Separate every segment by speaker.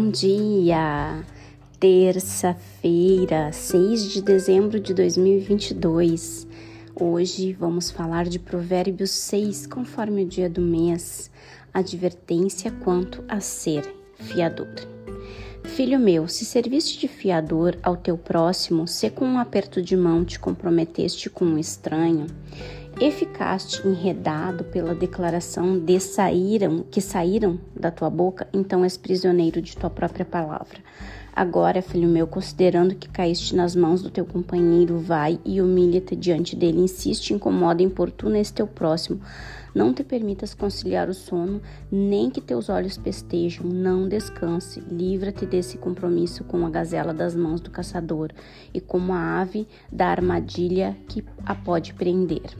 Speaker 1: Bom dia! Terça-feira, 6 de dezembro de 2022. Hoje vamos falar de Provérbios 6, conforme o dia do mês. Advertência quanto a ser fiador. Filho meu, se serviste de fiador ao teu próximo, se com um aperto de mão te comprometeste com um estranho, ficaste enredado pela declaração de saíram, que saíram da tua boca, então és prisioneiro de tua própria palavra. Agora, filho meu, considerando que caíste nas mãos do teu companheiro, vai e humilha-te diante dele, insiste, incomoda, importuna esse teu próximo. Não te permitas conciliar o sono, nem que teus olhos pestejam, não descanse, livra-te desse compromisso com a gazela das mãos do caçador e como a ave da armadilha que a pode prender.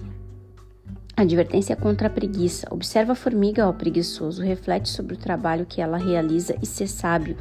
Speaker 1: Advertência contra a preguiça. Observa a formiga, ó preguiçoso, reflete sobre o trabalho que ela realiza e ser sábio.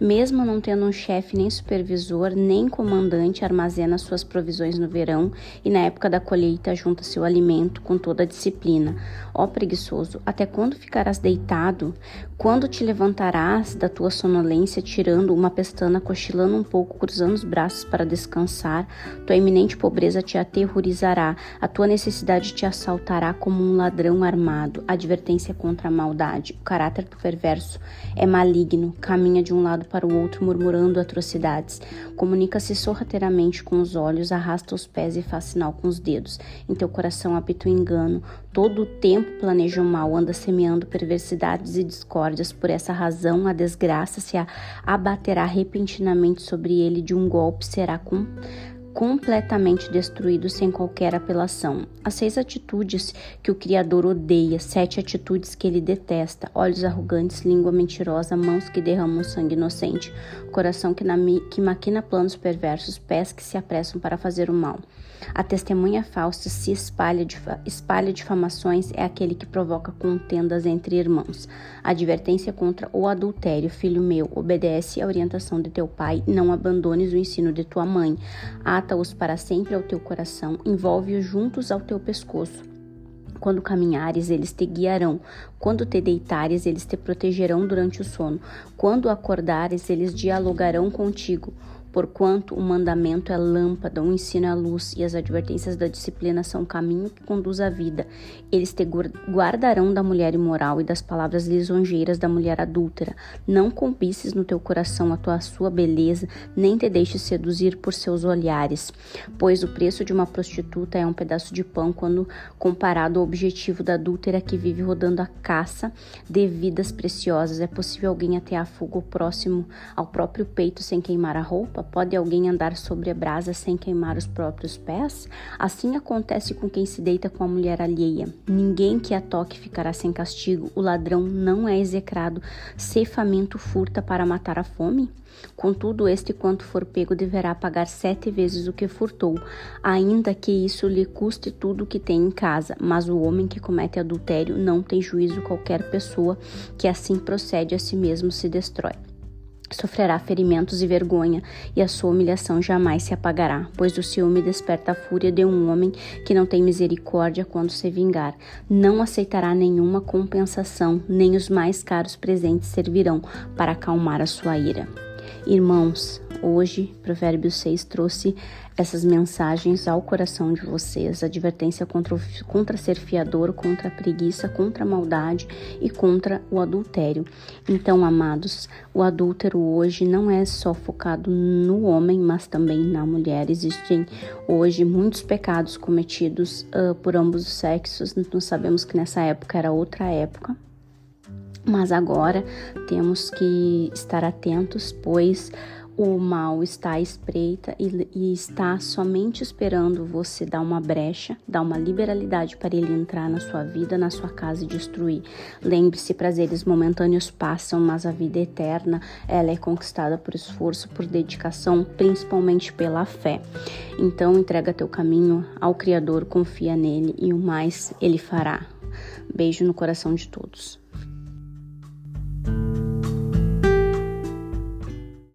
Speaker 1: Mesmo não tendo um chefe, nem supervisor, nem comandante, armazena suas provisões no verão e na época da colheita junta seu alimento com toda a disciplina. Ó preguiçoso, até quando ficarás deitado? Quando te levantarás da tua sonolência, tirando uma pestana, cochilando um pouco, cruzando os braços para descansar? Tua iminente pobreza te aterrorizará, a tua necessidade te assaltará como um ladrão armado. Advertência contra a maldade. O caráter do perverso é maligno, caminha de um lado para o outro, murmurando atrocidades. Comunica-se sorrateiramente com os olhos, arrasta os pés e faz sinal com os dedos. Em teu coração habita o engano. Todo o tempo planeja o mal, anda semeando perversidades e discórdias. Por essa razão, a desgraça se abaterá repentinamente sobre ele, de um golpe será com completamente destruído sem qualquer apelação. As seis atitudes que o Criador odeia, sete atitudes que ele detesta: olhos arrogantes, língua mentirosa, mãos que derramam sangue inocente, coração que, na, que maquina planos perversos, pés que se apressam para fazer o mal. A testemunha falsa se espalha, espalha difamações, é aquele que provoca contendas entre irmãos. Advertência contra o adultério, filho meu, obedece à orientação de teu pai, não abandones o ensino de tua mãe. Ata-os para sempre ao teu coração, envolve-os juntos ao teu pescoço. Quando caminhares, eles te guiarão. Quando te deitares, eles te protegerão durante o sono. Quando acordares, eles dialogarão contigo. Porquanto o mandamento é lâmpada, o ensino é luz e as advertências da disciplina são caminho que conduz à vida. Eles te guardarão da mulher imoral e das palavras lisonjeiras da mulher adúltera. Não cobices no teu coração a tua sua beleza, nem te deixes seduzir por seus olhares, pois o preço de uma prostituta é um pedaço de pão quando comparado ao objetivo da adúltera que vive rodando a caça de vidas preciosas. É possível alguém até a fuga próximo ao próprio peito sem queimar a roupa? Pode alguém andar sobre a brasa sem queimar os próprios pés? Assim acontece com quem se deita com a mulher alheia. Ninguém que a toque ficará sem castigo. O ladrão não é execrado. Se faminto furta para matar a fome? Contudo, este quanto for pego deverá pagar sete vezes o que furtou, ainda que isso lhe custe tudo o que tem em casa. Mas o homem que comete adultério não tem juízo qualquer pessoa que assim procede a si mesmo se destrói sofrerá ferimentos e vergonha, e a sua humilhação jamais se apagará, pois o ciúme desperta a fúria de um homem que não tem misericórdia quando se vingar. Não aceitará nenhuma compensação, nem os mais caros presentes servirão para acalmar a sua ira. Irmãos, hoje Provérbios 6 trouxe essas mensagens ao coração de vocês, advertência contra, contra ser fiador, contra a preguiça, contra a maldade e contra o adultério. Então, amados, o adúltero hoje não é só focado no homem, mas também na mulher. Existem hoje muitos pecados cometidos uh, por ambos os sexos. Nós sabemos que nessa época era outra época, mas agora temos que estar atentos, pois o mal está à espreita e, e, está somente esperando você dar uma brecha, dar uma liberalidade para ele entrar na sua vida, na sua casa e destruir. Lembre-se, prazeres momentâneos passam, mas a vida eterna, ela é conquistada por esforço, por dedicação, principalmente pela fé. Então, entrega teu caminho ao Criador, confia nele e o mais ele fará. Beijo no coração de todos.